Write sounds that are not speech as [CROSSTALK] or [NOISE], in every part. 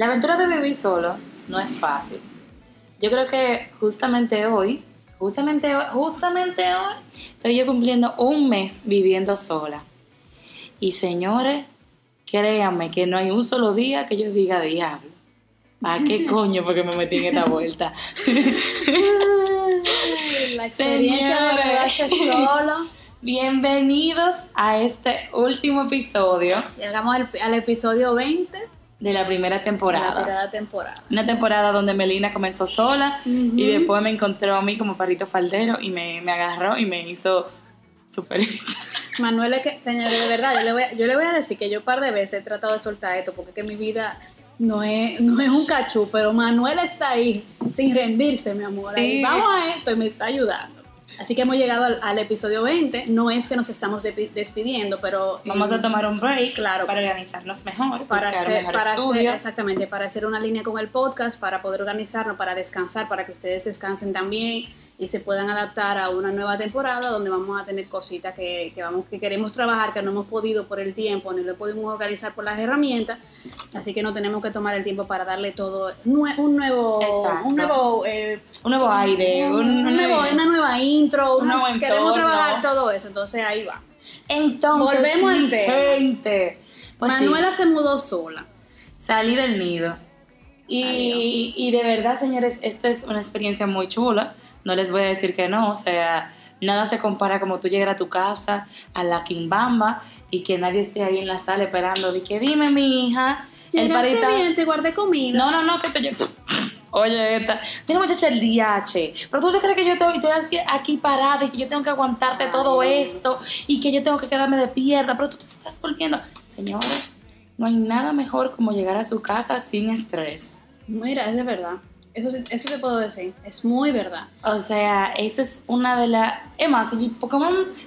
La aventura de vivir solo no es fácil. Yo creo que justamente hoy, justamente hoy, justamente hoy, estoy yo cumpliendo un mes viviendo sola. Y señores, créanme que no hay un solo día que yo diga diablo. ¿A qué [LAUGHS] coño? Porque me metí en esta vuelta. [LAUGHS] La experiencia de Señores. mudarse solo. [LAUGHS] Bienvenidos a este último episodio Llegamos al, al episodio 20 de la primera de la temporada. primera temporada. Una temporada donde Melina comenzó sola y después me encontró a mí como parrito faldero y me, me agarró y me hizo súper... Manuel es que, señores, de verdad, yo le, voy a, yo le voy a decir que yo un par de veces he tratado de soltar esto porque es que mi vida no es, no es un cachú, pero Manuel está ahí sin rendirse, mi amor. Ahí, Sí. Vamos a esto y me está ayudando. Así que hemos llegado al, al episodio 20. No es que nos estamos despidiendo, pero... Vamos eh, a tomar un break Claro. para organizarnos mejor, para hacer, mejor para hacer, exactamente, para hacer una línea con el podcast, para poder organizarnos, para descansar, para que ustedes descansen también y se puedan adaptar a una nueva temporada donde vamos a tener cositas que, que vamos que queremos trabajar, que no hemos podido por el tiempo, ni lo podemos organizar por las herramientas, así que no tenemos que tomar el tiempo para darle todo nue- un nuevo, Exacto. un nuevo, eh, Un nuevo aire, un, un, un nuevo, una nueva intro, un nuevo queremos trabajar todo eso, entonces ahí va. Entonces, Volvemos al tema. gente, pues sí, Manuela se mudó sola. salí del nido. Y, y de verdad, señores, esta es una experiencia muy chula. No les voy a decir que no. O sea, nada se compara como tú llegar a tu casa, a la Quimbamba, y que nadie esté ahí en la sala esperando. De que dime, mi hija. El Llegaste parita. bien, te guardé comida. No, no, no, que te. Oye, esta. Mira, muchacha, el DH. Pero tú te crees que yo estoy, estoy aquí, aquí parada y que yo tengo que aguantarte Ay. todo esto y que yo tengo que quedarme de pierna. Pero tú te estás volviendo. Señores, no hay nada mejor como llegar a su casa sin estrés. Mira, es de verdad. Eso, eso te puedo decir. Es muy verdad. O sea, eso es una de las... Es más, si,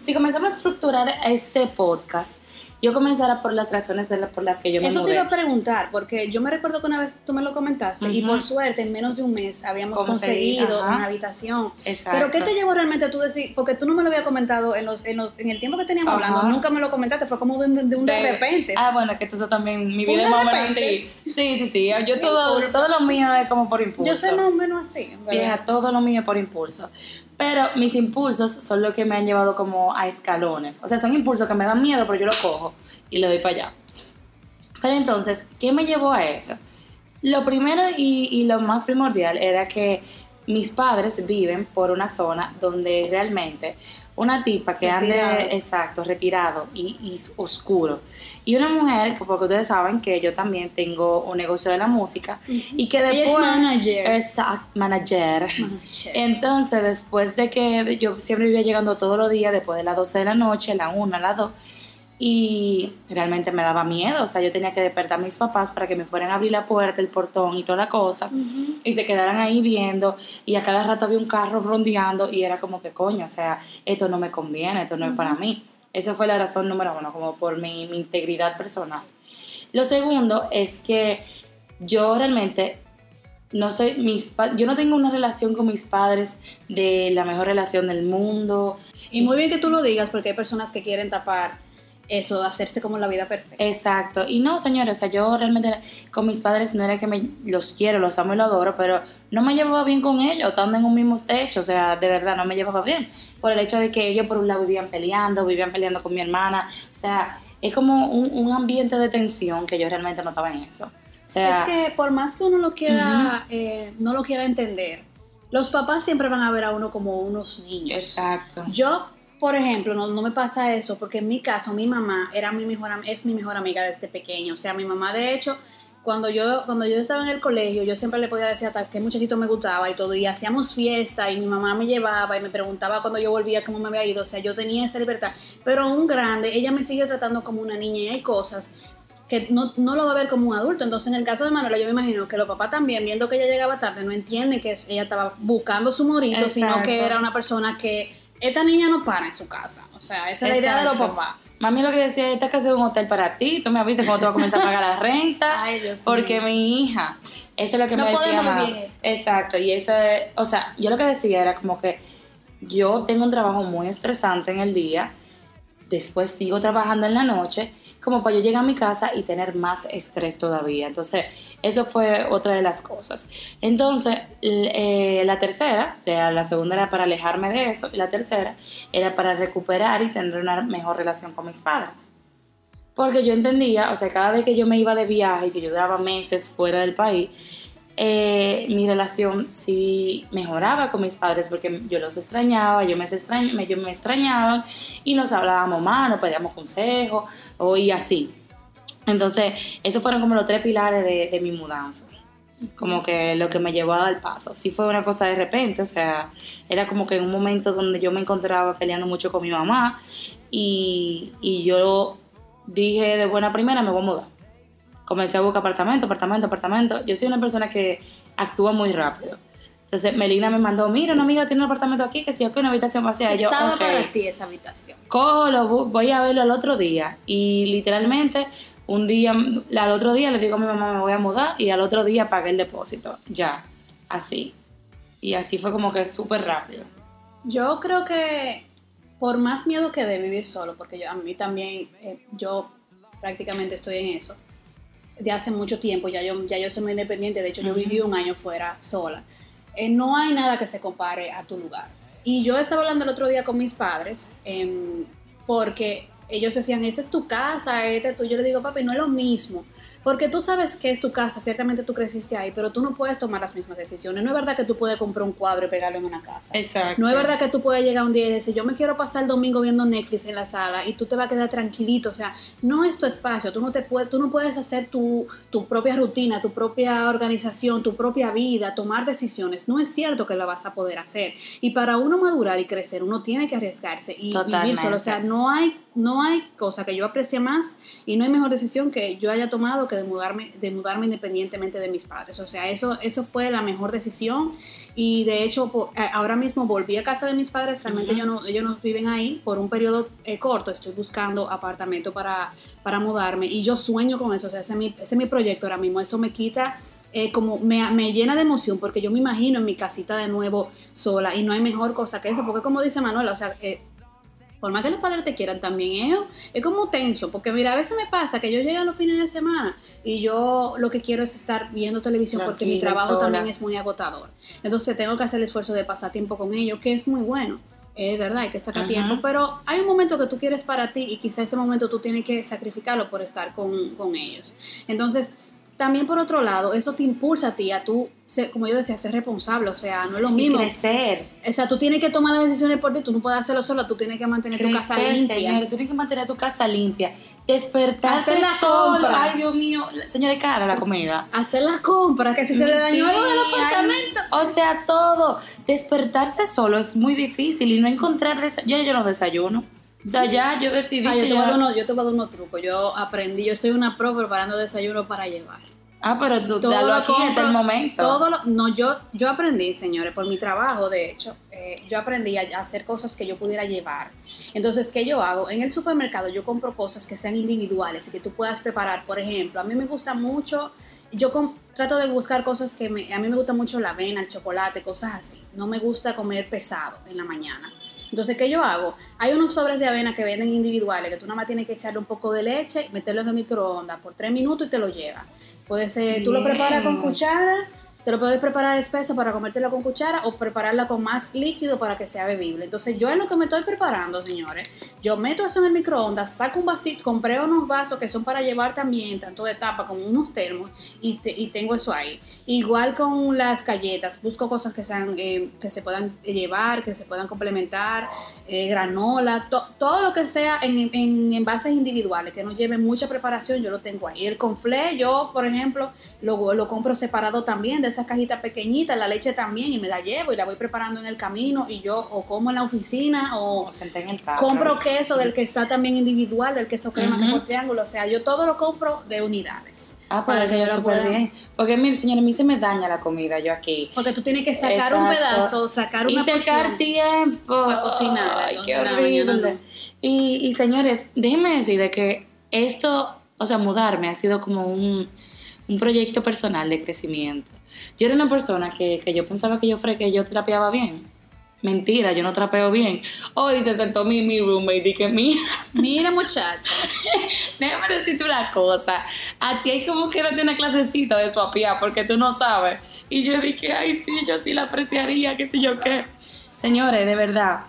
si comenzamos a estructurar este podcast, yo comenzara por las razones de la- por las que yo me Eso te iba a preguntar, porque yo me recuerdo que una vez tú me lo comentaste y por suerte en menos de un mes habíamos conseguido una habitación. Exacto. Pero ¿qué te llevó realmente a tú decir? Porque tú no me lo habías comentado en, los, en, los- en el tiempo que teníamos hablando, nunca me lo comentaste, fue como de, un- de un de, repente. Ah, bueno, que eso también, mi vida es de más o menos así. Sí, sí, sí. Yo todo, todo lo mío es como por impulso. yo soy más o menos así. Vieja, todo lo mío es por impulso. Pero mis impulsos son los que me han llevado como a escalones. O sea, son impulsos que me dan miedo, pero yo lo cojo y le doy para allá. Pero entonces, ¿qué me llevó a eso? Lo primero y, y lo más primordial era que mis padres viven por una zona donde realmente una tipa que Retirado. ande, exacto, retirado y, y oscuro. Y una mujer, que porque ustedes saben que yo también tengo un negocio de la música y que Ella es después... manager. Exacto, manager. Manager. Entonces, después de que yo siempre vivía llegando todos los días, después de las 12 de la noche, la 1, la 2, y realmente me daba miedo, o sea, yo tenía que despertar a mis papás para que me fueran a abrir la puerta, el portón y toda la cosa, y se quedaran ahí viendo, y a cada rato había un carro rondeando, y era como que coño, o sea, esto no me conviene, esto no es para mí. Esa fue la razón número uno, como por mi, mi integridad personal. Lo segundo es que yo realmente no soy mis yo no tengo una relación con mis padres de la mejor relación del mundo. Y muy bien que tú lo digas porque hay personas que quieren tapar eso, hacerse como la vida perfecta. Exacto. Y no, señores, o sea, yo realmente con mis padres no era que me los quiero, los amo y los adoro, pero no me llevaba bien con ellos, estando en un mismo techo, o sea, de verdad no me llevaba bien. Por el hecho de que ellos por un lado vivían peleando, vivían peleando con mi hermana, o sea, es como un, un ambiente de tensión que yo realmente no estaba en eso. O sea, es que por más que uno lo quiera, eh, no lo quiera entender, los papás siempre van a ver a uno como unos niños. exacto. Yo, por ejemplo, no, no me pasa eso porque en mi caso mi mamá era mi mejor, es mi mejor amiga desde pequeño. O sea, mi mamá de hecho, cuando yo, cuando yo estaba en el colegio, yo siempre le podía decir hasta qué muchachito me gustaba y todo. Y hacíamos fiesta y mi mamá me llevaba y me preguntaba cuando yo volvía cómo me había ido. O sea, yo tenía esa libertad. Pero un grande, ella me sigue tratando como una niña y hay cosas que no, no lo va a ver como un adulto. Entonces, en el caso de Manuela, yo me imagino que los papás también, viendo que ella llegaba tarde, no entienden que ella estaba buscando su morito, sino que era una persona que esta niña no para en su casa. O sea, esa es la idea de los papás. Mami lo que decía, esta casa es un hotel para ti, tú me avisas cuando tú vas a comenzar a pagar la [LAUGHS] renta. Ay, Dios Porque mío. mi hija, eso es lo que No me decía. mamá. Exacto, y eso es, o sea, yo lo que decía era como que yo tengo un trabajo muy estresante en el día, después sigo trabajando en la noche, como para yo llegar a mi casa y tener más estrés todavía. Entonces, eso fue otra de las cosas. Entonces, eh, la tercera, o sea, la segunda era para alejarme de eso, y la tercera era para recuperar y tener una mejor relación con mis padres. Porque yo entendía, o sea, cada vez que yo me iba de viaje que yo duraba meses fuera del país, eh, mi relación sí mejoraba con mis padres porque yo los extrañaba, yo me, extrañaba, yo me extrañaba y nos hablábamos más, nos pedíamos consejos o, y así. Entonces, esos fueron como los tres pilares de, de mi mudanza como que lo que me llevó a dar paso. Sí fue una cosa de repente, o sea, era como que en un momento donde yo me encontraba peleando mucho con mi mamá y, y yo dije de buena primera me voy a mudar comencé a buscar apartamento, apartamento, apartamento. Yo soy una persona que actúa muy rápido. Entonces Melina me mandó, mira, una amiga tiene un apartamento aquí, que si yo que una habitación vacía. Estaba para ti esa habitación. Cógelo, voy a verlo al otro día. Y literalmente, un día, al otro día le digo a mi mamá, me voy a mudar, y al otro día pagué el depósito. Ya, así. Y así fue como que súper rápido. Yo creo que por más miedo que de vivir solo, porque yo, a mí también, eh, yo prácticamente estoy en eso de hace mucho tiempo, ya yo, ya yo soy muy independiente, de hecho yo viví un año fuera sola. Eh, no hay nada que se compare a tu lugar. Y yo estaba hablando el otro día con mis padres, em, porque ellos decían, esta es tu casa, este tú. Yo le digo, papi, no es lo mismo porque tú sabes que es tu casa, ciertamente tú creciste ahí, pero tú no puedes tomar las mismas decisiones. No es verdad que tú puedes comprar un cuadro y pegarlo en una casa. Exacto. No es verdad que tú puedes llegar un día y decir, yo me quiero pasar el domingo viendo Netflix en la sala y tú te vas a quedar tranquilito. O sea, no es tu espacio. Tú no, te puedes, tú no puedes hacer tu, tu propia rutina, tu propia organización, tu propia vida, tomar decisiones. No es cierto que la vas a poder hacer. Y para uno madurar y crecer, uno tiene que arriesgarse y vivir solo. O sea, no hay no hay cosa que yo aprecie más y no hay mejor decisión que yo haya tomado que de mudarme, de mudarme independientemente de mis padres. O sea, eso, eso fue la mejor decisión. Y de hecho eh, ahora mismo volví a casa de mis padres, realmente ellos, no, ellos no viven ahí. Por un periodo eh, corto, estoy buscando apartamento para, para mudarme. Y yo sueño con eso, o sea, ese es mi, ese es mi proyecto ahora mismo, eso me quita... Eh, como me, me, llena de emoción porque yo me imagino en mi casita de nuevo sola. Y no hay mejor cosa que eso, porque como dice Manuela, o sea, por más que los padres te quieran también, es, es como tenso, porque mira, a veces me pasa que yo llego a los fines de semana y yo lo que quiero es estar viendo televisión porque mi trabajo también es muy agotador. Entonces tengo que hacer el esfuerzo de pasar tiempo con ellos, que es muy bueno. Es verdad, hay que sacar tiempo, pero hay un momento que tú quieres para ti y quizá ese momento tú tienes que sacrificarlo por estar con, con ellos. Entonces, también por otro lado, eso te impulsa a ti a tú, como yo decía, ser responsable, o sea, no es lo mismo. Y crecer. O sea, tú tienes que tomar las decisiones por ti, tú no puedes hacerlo solo, tú tienes que mantener tu casa limpia. Señor, tienes que mantener tu casa limpia. Despertarse Hacer la compra. Ay, Dios mío, señora, cara la comida. Hacer las compras, que si se le dañó el apartamento. o sea, todo. Despertarse solo es muy difícil y no encontrar yo, yo no desayuno. O sea, ya yo decidí. Ah, yo, te voy a dar unos, yo te voy a dar unos trucos. Yo aprendí, yo soy una pro preparando desayuno para llevar. Ah, pero tú todo lo aquí en el momento. Todo lo, no, yo, yo aprendí, señores, por mi trabajo, de hecho, eh, yo aprendí a, hacer cosas que yo pudiera llevar. Entonces, ¿qué yo hago? En el supermercado yo compro cosas que sean individuales y que tú puedas preparar. Por ejemplo, a mí me gusta mucho, yo trato de buscar cosas que me, a mí me gusta mucho la avena, el chocolate, cosas así. No me gusta comer pesado en la mañana. Entonces, ¿qué yo hago? Hay unos sobres de avena que venden individuales, que tú nada más tienes que echarle un poco de leche, meterlo en el microondas por tres minutos y te lo lleva. Puede ser, tú lo preparas con cuchara te lo puedes preparar espeso para comértelo con cuchara o prepararla con más líquido para que sea bebible. Entonces, yo es lo que me estoy preparando, señores. Yo meto eso en el microondas, saco un vasito, compré unos vasos que son para llevar también, tanto de tapa como unos termos, y, y tengo eso ahí. Igual con las galletas, busco cosas que, sean, eh, que se puedan llevar, que se puedan complementar, eh, granola, todo lo que sea en, en envases individuales, que no lleven mucha preparación, yo lo tengo ahí. El conflé, yo, por ejemplo, lo, lo compro separado también de esas cajitas pequeñitas, la leche también, y me la llevo y la voy preparando en el camino y yo o como en la oficina o, compro queso del que está también individual, del queso crema por triángulo, o sea, yo todo lo compro de unidades. Ah, para que yo lo pueda. bien. Porque mire, señora, a mí se me daña la comida yo aquí. Porque tú tienes que sacar un pedazo, sacar una Y sacar tiempo. Para cocinar. Ay, qué horrible. Y, y señores, déjenme decir que esto, o sea, mudarme ha sido como un, un proyecto personal de crecimiento. Yo era una persona que, que yo pensaba que yo, que yo terapiaba bien. Mentira, yo no trapeo bien. Hoy se sentó mi, mi roommate y que mira, [LAUGHS] Mira, muchacha. [LAUGHS] déjame decirte una cosa. A ti hay como que darte una clasecita de suapía porque tú no sabes. Y yo dije, ay, sí, yo sí la apreciaría, qué sé yo qué. Señores, de verdad.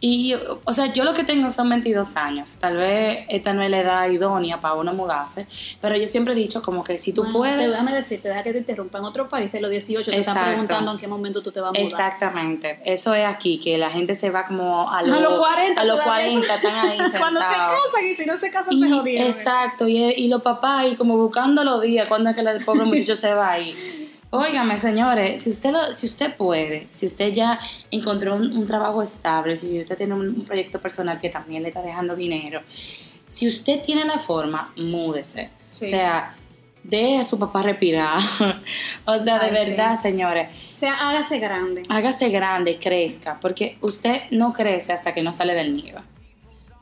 Y, o sea, yo lo que tengo son 22 años. Tal vez esta no es la edad idónea para uno mudarse. Pero yo siempre he dicho como que si tú Bueno, puedes... Déjame decirte, deja que te interrumpa. En otros países, los 18, te están preguntando en qué momento tú te vas a mudar. Exactamente, eso es aquí, que la gente se va como a, A los 40 a los todavía. 40 están ahí [LAUGHS] Cuando se sentados. casan y si no se casan, Y- se jodieron. exacto, y, y los papás ahí como buscando los días, cuando es que el pobre muchacho se va ahí. [LAUGHS] Óigame, señores, si usted lo, si usted puede, si usted ya encontró un, un trabajo estable, si usted tiene un, un proyecto personal que también le está dejando dinero, si usted tiene la forma, múdese. Sí. O sea, deje a su papá respirar. [LAUGHS] o sea, de sí. verdad, señores, O sea, hágase grande. hágase grande, crezca, porque usted no crece hasta que no sale del nido.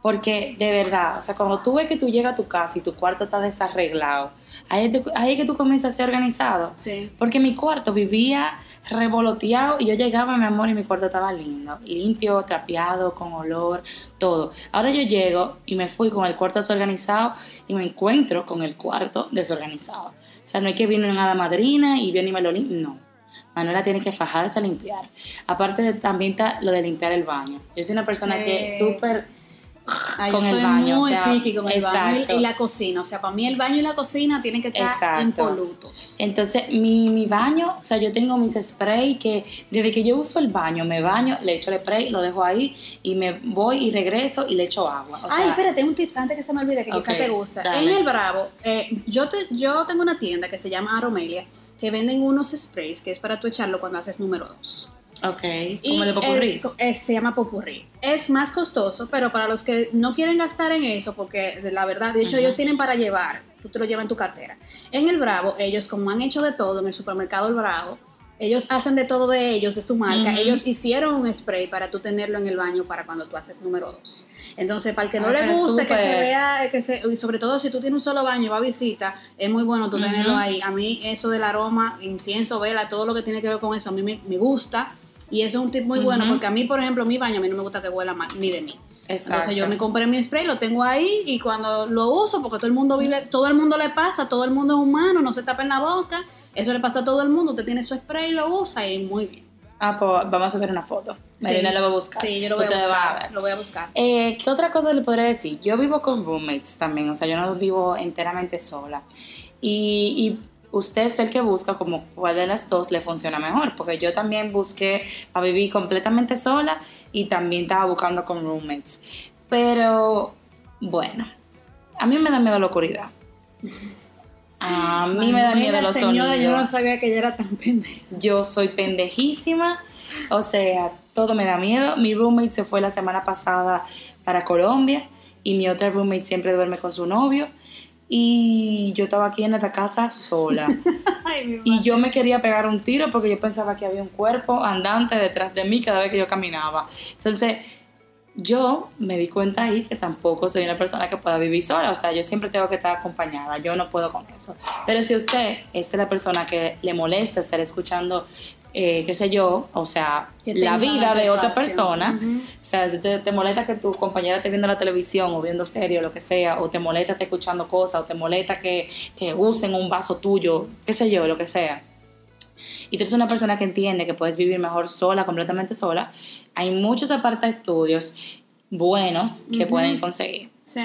Porque de verdad, o sea, cuando tú ves que tú llegas a tu casa y tu cuarto está desarreglado, ahí ahí es que tú comienzas a ser organizado. Sí. Porque mi cuarto vivía revoloteado y yo llegaba, mi amor, y mi cuarto estaba lindo, limpio, trapeado, con olor, todo. Ahora yo llego y me fui con el cuarto desorganizado y me encuentro con el cuarto desorganizado. O sea, no es que vino nada madrina y viene y me lo limpia, no. Manuela tiene que fajarse a limpiar. Aparte, de- también está lo de limpiar el baño. Yo soy una persona Sí. que es súper Ay, con yo el soy baño, muy o sea, picky con el baño y- exacto. la cocina. O sea, para mí el baño y la cocina tienen que estar Exacto. impolutos. Entonces, mi, mi baño, o sea, yo tengo mis spray que desde que yo uso el baño, me baño, le echo el spray, lo dejo ahí y me voy y regreso y le echo agua. O sea, Ay, espérate, un tips antes que se me olvide que quizás Ok, te gusta. dale. En el Bravo, eh, yo, te, yo tengo una tienda que se llama Aromelia que venden unos sprays que es para tú echarlo cuando haces número 2. Ok, Y como de popurrí. es- es- se llama popurrí. Es más costoso, pero para los que no quieren gastar en eso, porque de la verdad, de hecho, ellos tienen para llevar, tú te lo llevas en tu cartera. En el Bravo, ellos, como han hecho de todo en el supermercado El Bravo, ellos hacen de todo de ellos, de su marca. Ellos hicieron un spray para tú tenerlo en el baño para cuando tú haces número 2. Entonces, para el que no Ah, le guste, que se vea, que se, y sobre todo si tú tienes un solo baño y va a visita, es muy bueno tú tenerlo ahí. A mí eso del aroma, incienso, vela, todo lo que tiene que ver con eso, a mí me, me gusta. Y eso es un tip muy bueno, porque a mí, por ejemplo, mi baño, a mí no me gusta que huela mal, ni de mí. Exacto. Entonces yo me compré mi spray, lo tengo ahí y cuando lo uso, porque todo el mundo vive, todo el mundo le pasa, todo el mundo es humano, no se tapa en la boca, eso le pasa a todo el mundo, usted tiene su spray, lo usa y muy bien. Ah, pues vamos a subir una foto. Marina Sí. la va a buscar. Sí, yo lo voy a buscar, ver. lo voy a buscar. Eh, ¿Qué otra cosa le podría decir? Yo vivo con roommates también, o sea, yo no vivo enteramente sola. Y, y usted es el que busca como cuál de las dos le funciona mejor, porque yo también busqué a vivir completamente sola y también estaba buscando con roommates. Pero, bueno, a mí me da miedo la oscuridad. A mí me da miedo los señora, sonidos. yo no sabía que ella era tan pendeja. Yo soy pendejísima, o sea, todo me da miedo. Mi roommate se fue la semana pasada para Colombia y mi otra roommate siempre duerme con su novio y yo estaba aquí en esta casa sola. [LAUGHS] Ay, Y yo me quería pegar un tiro porque yo pensaba que había un cuerpo andante detrás de mí cada vez que yo caminaba. Entonces, yo me di cuenta ahí que tampoco soy una persona que pueda vivir sola. O sea, yo siempre tengo que estar acompañada. Yo no puedo con eso. Pero si usted es la persona que le molesta estar escuchando, eh, qué sé yo, o sea, la vida de otra persona, o sea, si te, te molesta que tu compañera esté viendo la televisión o viendo serie o lo que sea, o te molesta estar escuchando cosas, o te molesta que, que usen un vaso tuyo, qué sé yo, lo que sea. Y tú eres una persona que entiende que puedes vivir mejor sola, completamente sola. Hay muchos aparta estudios buenos que pueden conseguir. Sí.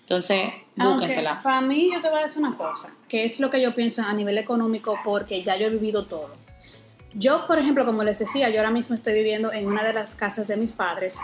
Entonces, búsquensela. para mí yo te voy a decir una cosa, que es lo que yo pienso a nivel económico porque ya yo he vivido todo. Yo, por ejemplo, como les decía, yo ahora mismo estoy viviendo en una de las casas de mis padres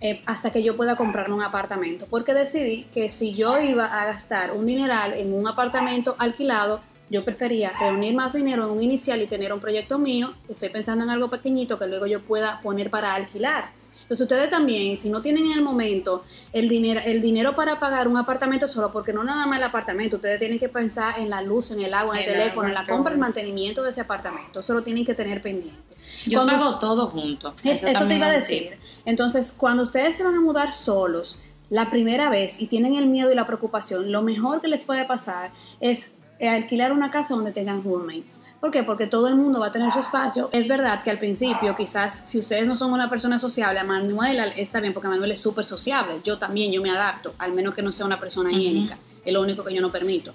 eh, hasta que yo pueda comprarme un apartamento, porque decidí que si yo iba a gastar un dineral en un apartamento alquilado, yo prefería reunir más dinero en un inicial y tener un proyecto mío. Estoy pensando en algo pequeñito que luego yo pueda poner para alquilar. Entonces ustedes también, si no tienen en el momento el dinero, el dinero para pagar un apartamento solo, porque no nada más el apartamento, ustedes tienen que pensar en la luz, en el agua, en el, El teléfono, en la compra, el mantenimiento de ese apartamento. Eso lo tienen que tener pendiente. Yo Cuando- pago todo junto. Es- eso te iba a decir. Entonces, cuando ustedes se van a mudar solos la primera vez y tienen el miedo y la preocupación, lo mejor que les puede pasar es alquilar una casa donde tengan roommates. ¿Por qué? Porque todo el mundo va a tener su espacio. Es verdad que al principio, quizás, si ustedes no son una persona sociable, a Manuela está bien porque Manuel es súper sociable. Yo también, yo me adapto, al menos que no sea una persona higiénica. Es lo único que yo no permito.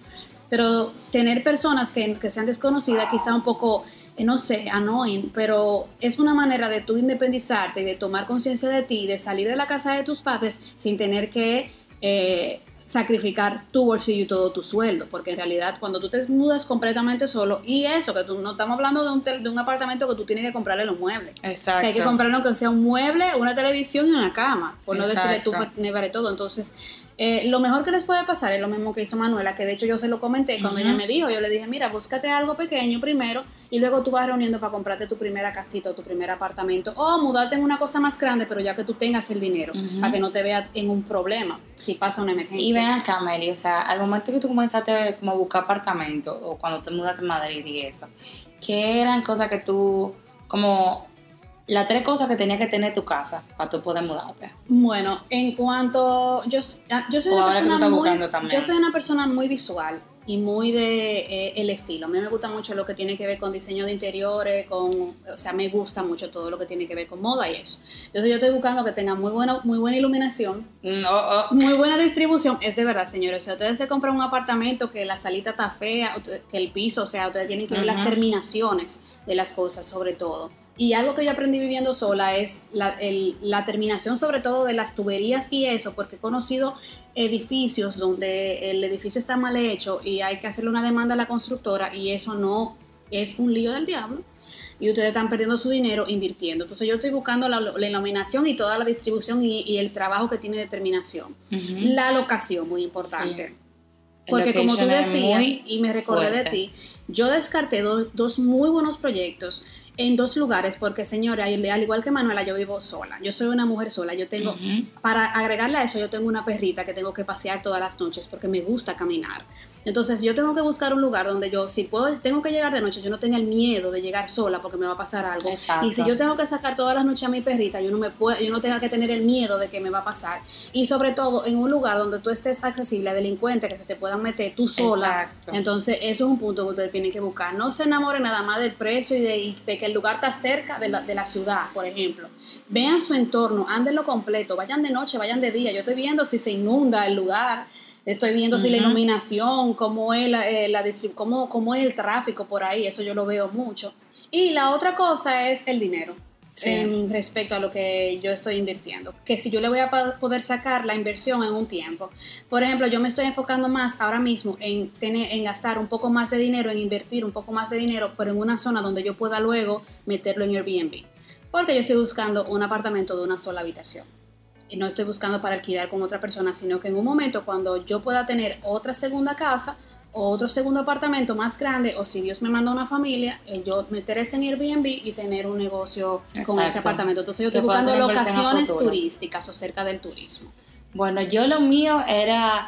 Pero tener personas que, que sean desconocidas, quizá un poco eh, no sé, annoying, pero es una manera de tú independizarte y de tomar conciencia de ti, de salir de la casa de tus padres sin tener que eh, sacrificar tu bolsillo y todo tu sueldo, porque en realidad cuando tú te mudas completamente solo, y eso, que tú no estamos hablando de un, de un apartamento que tú tienes que comprarle los muebles, Exacto. que hay que comprarle que sea un mueble, una televisión y una cama, por no decirle tú nevaré todo, entonces eh, lo mejor que les puede pasar es lo mismo que hizo Manuela, que de hecho yo se lo comenté cuando ella me dijo, yo le dije, mira, búscate algo pequeño primero y luego tú vas reuniendo para comprarte tu primera casita o tu primer apartamento o mudarte en una cosa más grande, pero ya que tú tengas el dinero, para que no te veas en un problema si pasa una emergencia. Y ven acá, Meli, o sea, al momento que tú comenzaste como a buscar apartamento o cuando te mudaste a Madrid y eso, ¿qué eran cosas que tú como las tres cosas que tenía que tener tu casa para tú poder mudarte. Bueno, en cuanto yo, yo soy una persona muy yo soy una persona muy visual y muy de eh, el estilo. A mí me gusta mucho lo que tiene que ver con diseño de interiores, con, o sea, me gusta mucho todo lo que tiene que ver con moda y eso. Entonces yo estoy buscando que tenga muy buena, muy buena iluminación, muy buena distribución. Es de verdad, señores. O sea, ustedes se compran un apartamento que la salita está fea, que el piso, o sea, ustedes tienen que ver las terminaciones de las cosas, sobre todo. Y algo que yo aprendí viviendo sola es la, la, terminación sobre todo de las tuberías y eso, porque he conocido edificios donde el edificio está mal hecho y hay que hacerle una demanda a la constructora y eso no es un lío del diablo. Y ustedes están perdiendo su dinero invirtiendo. Entonces yo estoy buscando la, iluminación y toda la distribución y, el trabajo que tiene determinación. La locación, muy importante. Porque como tú decías, y me recordé de ti, yo descarté dos muy buenos proyectos en dos lugares, porque señora, al igual que Manuela, yo vivo sola. Yo soy una mujer sola. Yo tengo, para agregarle a eso, yo tengo una perrita que tengo que pasear todas las noches porque me gusta caminar. Entonces yo tengo que buscar un lugar donde yo, si puedo, tengo que llegar de noche, yo no tenga el miedo de llegar sola porque me va a pasar algo. Y si yo tengo que sacar todas las noches a mi perrita, yo no me puedo, yo no tenga que tener el miedo de que me va a pasar. Y sobre todo en un lugar donde tú estés accesible a delincuentes que se te puedan meter tú sola. Entonces eso es un punto que ustedes tienen que buscar. No se enamoren nada más del precio y de, que el lugar está cerca de la, de la ciudad, por ejemplo. Vean su entorno, lo completo, vayan de noche, vayan de día. Yo estoy viendo si se inunda el lugar Estoy viendo si la iluminación, cómo es, la, eh, cómo, cómo, es el tráfico por ahí, eso yo lo veo mucho. Y la otra cosa es el dinero. Respecto a lo que yo estoy invirtiendo, que si yo le voy a poder sacar la inversión en un tiempo. Por ejemplo, yo me estoy enfocando más ahora mismo en, tener, en gastar un poco más de dinero, en invertir un poco más de dinero, pero en una zona donde yo pueda luego meterlo en Airbnb. Porque yo estoy buscando un apartamento de una sola habitación no estoy buscando para alquilar con otra persona, sino que en un momento cuando yo pueda tener otra segunda casa o otro segundo apartamento más grande, o si Dios me manda una familia, eh, yo meter ese en Airbnb y tener un negocio con ese apartamento. Entonces yo estoy buscando locaciones turísticas o cerca del turismo. Bueno, yo lo mío era,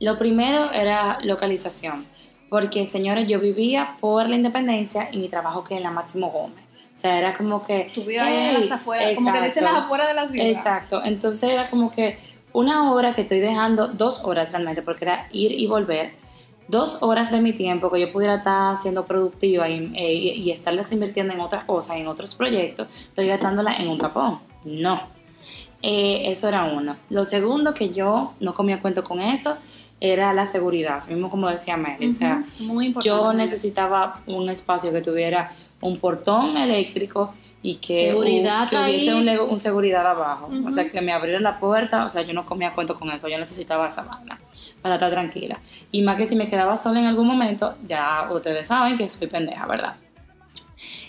lo primero era localización, porque señores, yo vivía por la independencia y mi trabajo que en la Máximo Gómez. O sea, era como que... Tu vida en las afueras, como que dice las afueras de la ciudad. Exacto, entonces era como que una hora que estoy dejando, dos horas realmente, porque era ir y volver, dos horas de mi tiempo que yo pudiera estar siendo productiva y, eh, y, estarlas invirtiendo en otras cosas, en otros proyectos, estoy gastándola en un tapón. No. Eh, eso era uno. Lo segundo, que yo no comía cuento con eso, era la seguridad, mismo como decía Mary. o sea, yo necesitaba un espacio que tuviera un portón eléctrico y que, hubiese un, seguridad abajo. O sea, que me abriera la puerta, o sea, yo no comía cuento con eso, yo necesitaba esa banda para estar tranquila. Y más que si me quedaba sola en algún momento, ya ustedes saben que soy pendeja, ¿verdad?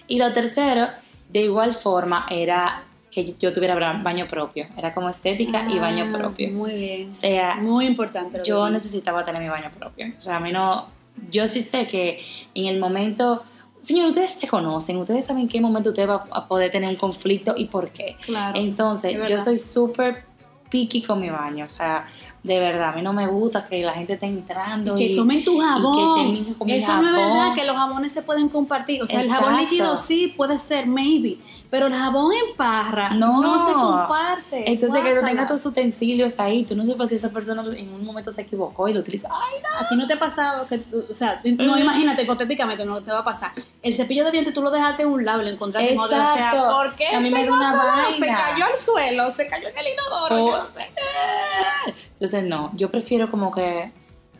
Y lo tercero, de igual forma, era que yo tuviera baño propio. Era como estética y baño ah, propio. Muy bien. O sea, muy importante. yo necesitaba tener mi baño propio. O sea, a mí no. Yo sí sé que en el momento. Señor, ustedes se conocen, ustedes saben en qué momento usted va a poder tener un conflicto y por qué. Claro. Entonces, yo soy súper piqui con mi baño. O sea, de verdad, a mí no me gusta que la gente esté entrando. Y que y- tomen tu y que jabón. con Eso no es verdad que los jabones se pueden compartir. O sea, el jabón Exacto. líquido sí puede ser, maybe. Pero el jabón en parra No. no, se comparte. Entonces que tú tengas tus utensilios ahí, tú no sepas si esa persona en un momento se equivocó y lo utiliza. Ay, no. A ti no te ha pasado que, o sea, no imagínate, hipotéticamente no te va a pasar. El cepillo de dientes tú lo dejaste en un lado lo encontraste en otro. O sea, Exacto. ¿por qué A mí me da una vaina. Se cayó al suelo, se cayó en el inodoro, Oh. [LAUGHS] Entonces no, yo prefiero como que...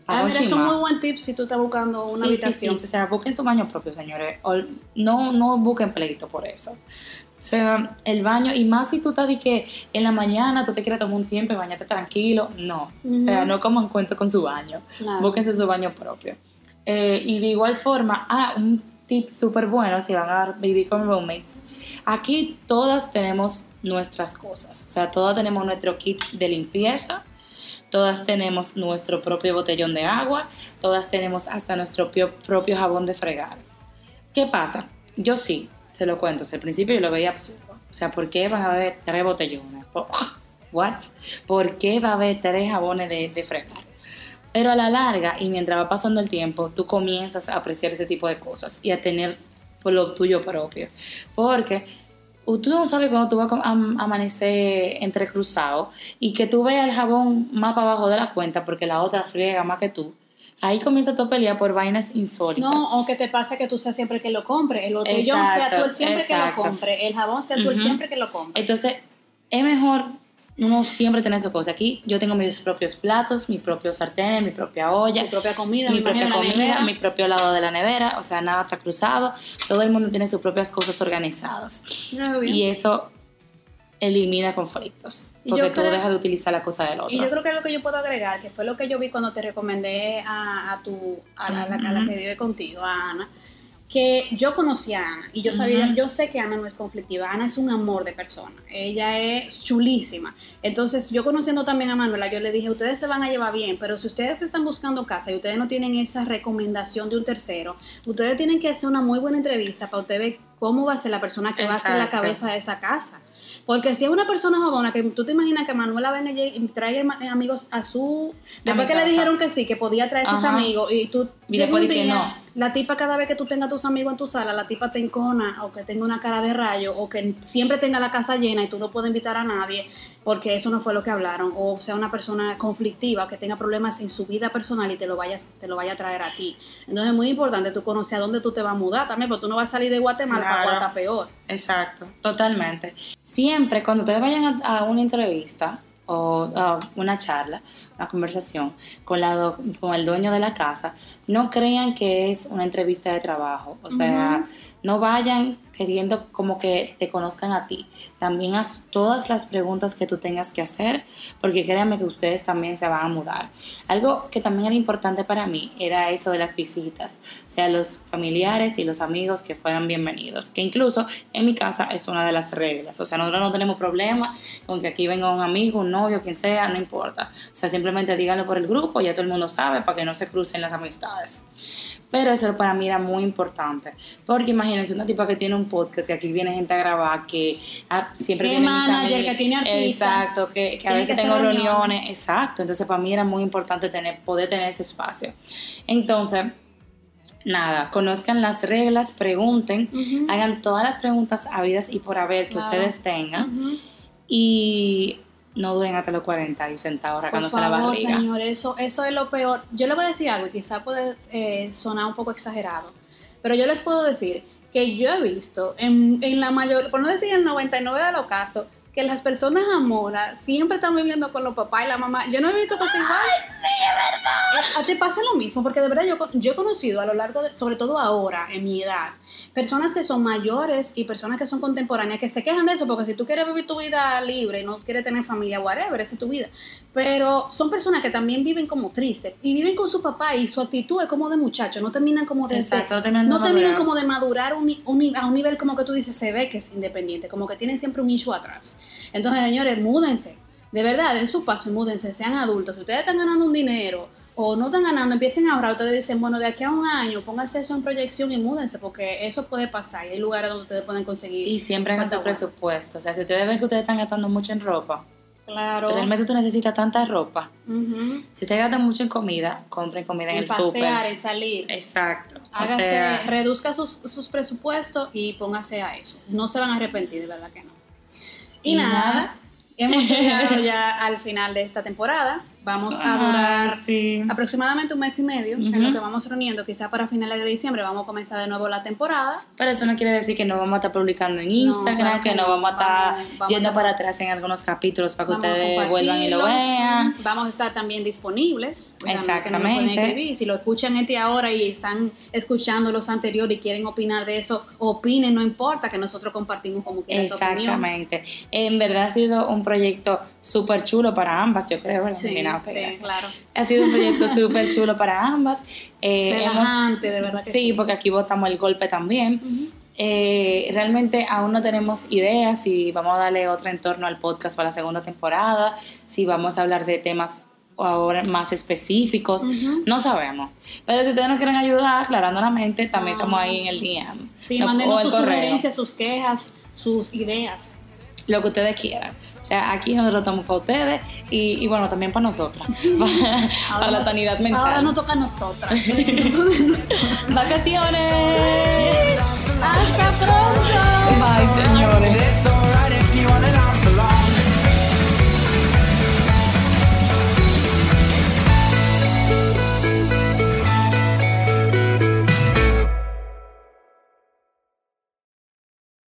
Ah, mira, es un muy buen tip si tú estás buscando una Sí, sí, habitación. sí, o sea, busquen su baño propio, señores. No, no busquen pleito por eso. O sea, el baño, y más si tú estás de que en la mañana tú te quieres tomar un tiempo y bañarte tranquilo, no. O sea, no coman cuento con su baño. Claro. Búsquense su baño propio. Eh, y de igual forma, ah, un tip súper bueno si van a vivir con roommates. Aquí todas tenemos nuestras cosas. O sea, todas tenemos nuestro kit de limpieza. Todas tenemos nuestro propio botellón de agua. Todas tenemos hasta nuestro pio- propio jabón de fregar. ¿Qué pasa? Yo sí, se lo cuento. O sea, al principio yo lo veía absurdo. O sea, ¿por qué van a haber tres botellones? [LAUGHS] ¿What? ¿Por qué va a haber tres jabones de, de fregar? Pero a la larga, y mientras va pasando el tiempo, tú comienzas a apreciar ese tipo de cosas y a tener por lo tuyo propio. Porque tú no sabes cuando tú vas a am- amanecer entrecruzado y que tú veas el jabón más para abajo de la cuenta porque la otra friega más que tú. Ahí comienza tu pelea por vainas insólitas. No, o que te pase que tú seas siempre que lo compre. El botellón Exacto, sea tú el siempre que lo compre. El jabón sea tú el siempre que lo compre. Entonces, es mejor uno siempre tener su cosa. Aquí yo tengo mis propios platos, mis propios sartenes, mi propia olla, Tu propia comida, mi propia comida, mi propio lado de la nevera, o sea, nada está cruzado, todo el mundo tiene sus propias cosas organizadas y eso elimina conflictos, porque tú creo- dejas de utilizar la cosa del otro. Y yo creo que lo que yo puedo agregar, que fue lo que yo vi cuando te recomendé a, a tu a la, a Ujú. que vive contigo, a Ana, que yo conocí a Ana y yo sabía, yo sé que Ana no es conflictiva, Ana es un amor de persona, ella es chulísima. Entonces, yo conociendo también a Manuela, yo le dije, ustedes se van a llevar bien, pero si ustedes están buscando casa y ustedes no tienen esa recomendación de un tercero, ustedes tienen que hacer una muy buena entrevista para usted ver cómo va a ser la persona que va a ser la cabeza de esa casa. Porque si es una persona jodona, que tú te imaginas que Manuela venga y ma- amigos a su... Después que le dijeron que sí, que podía traer sus Ajá. amigos, y tú Llega un que día, no. la tipa cada vez que tú tengas tus amigos en tu sala, la tipa te encona, o que tenga una cara de rayo, o que siempre tenga la casa llena y tú no puedes invitar a nadie, porque eso no fue lo que hablaron, o sea, una persona conflictiva, que tenga problemas en su vida personal y te lo, vayas, te lo vaya a traer a ti. Entonces es muy importante tú conocer a dónde tú te vas a mudar también, porque tú no vas a salir de Guatemala para Claro. Guata peor. Exacto, totalmente. Siempre cuando ustedes vayan a, a una entrevista o una charla, una conversación con, la con el dueño de la casa, no crean que es una entrevista de trabajo. O sea, no vayan queriendo como que te conozcan a ti. También haz todas las preguntas que tú tengas que hacer, porque créanme que ustedes también se van a mudar. Algo que también era importante para mí era eso de las visitas, o sea, los familiares y los amigos que fueran bienvenidos, que incluso en mi casa es una de las reglas, o sea, nosotros no tenemos problema con que aquí venga un amigo, un novio, quien sea, no importa. O sea, simplemente díganlo por el grupo, ya todo el mundo sabe, para que no se crucen las amistades. Pero eso para mí era muy importante. Porque imagínense una tipa que tiene un podcast, que aquí viene gente a grabar, que ah, siempre mis manager, que tiene artistas. Exacto, que, que a Tiene veces que tengo reuniones. reuniones. Exacto. Entonces para mí era muy importante tener, poder tener ese espacio. Entonces, nada, conozcan las reglas, pregunten, hagan todas las preguntas habidas y por haber que Claro. ustedes tengan y no duren hasta los 40 y sentados Por rascándose la barriga. señor, eso, eso es lo peor. Yo le voy a decir algo y quizá puede eh, sonar un poco exagerado, pero yo les puedo decir que yo he visto en, en la mayor, por no decir el 99 de los casos, que las personas amoras siempre están viviendo con los papás y la mamá. Yo no he visto cosas igual. sí, es verdad! A ti pasa lo mismo, porque de verdad yo, yo he conocido a lo largo de, sobre todo ahora, en mi edad, personas que son mayores y personas que son contemporáneas que se quejan de eso, porque si tú quieres vivir tu vida libre y no quieres tener familia, whatever, esa es tu vida. Pero son personas que también viven como tristes y viven con su papá y su actitud es como de muchacho, no terminan como de... Exacto, no terminan como de madurar un a un nivel como que tú dices, se ve que es independiente, como que tienen siempre un issue atrás. Entonces, señores, múdense. De verdad, den su paso y múdense, sean adultos. Si ustedes están ganando un dinero o no están ganando, empiecen a ahorrar. Ustedes dicen, bueno, de aquí a un año, pónganse eso en proyección y múdense, porque eso puede pasar. Y hay lugares donde ustedes pueden conseguir. Y siempre en Falta su presupuesto. O sea, si ustedes ven que ustedes están gastando mucho en ropa, Claro. Realmente tú necesitas tanta ropa. Si usted gasta mucho en comida, compren comida en En el pasear, súper. en salir. Exacto. O Hágase, sea, reduzca sus, sus presupuestos y póngase a eso. No se van a arrepentir, de verdad que no. Y, Y nada, nada. hemos llegado [LAUGHS] ya al final de esta temporada. Vamos a ah, durar sí. aproximadamente un mes y medio en lo que vamos reuniendo. Quizá para finales de diciembre vamos a comenzar de nuevo la temporada. Pero eso no quiere decir que no vamos a estar publicando en Instagram, claro que que no vamos a estar Vamos- vamos yendo a- para atrás en algunos capítulos para que Vamos ustedes vuelvan y lo vean. Vamos a estar también disponibles. sea, no que Exactamente. escribir. Si lo escuchan este ahora y están escuchando los anteriores y quieren opinar de eso, opinen, no importa, que nosotros compartimos como quiera esa opinión. Exactamente. En verdad ha sido un proyecto súper chulo para ambas, yo creo. ¿verdad, Sí, Ok, sí, gracias. claro. Ha sido un proyecto [LAUGHS] súper chulo para ambas. Eh, hemos- Relajante, de verdad que sí. sí, porque aquí votamos el golpe también. Eh, realmente aún no tenemos ideas si vamos a darle otro entorno al podcast para la segunda temporada, si vamos a hablar de temas ahora más específicos, no sabemos. Pero si ustedes nos quieren ayudar, aclarando la mente, también Ah. estamos ahí en el DM. Sí, No- mándenos sus correo, sugerencias, sus quejas, sus ideas lo que ustedes quieran. O sea, aquí nosotros estamos para ustedes y, y bueno, también para nosotras, [LAUGHS] para, la sanidad mental. Ahora nos toca a nosotras. [LAUGHS] Vacaciones. Hasta pronto. Bye, señores.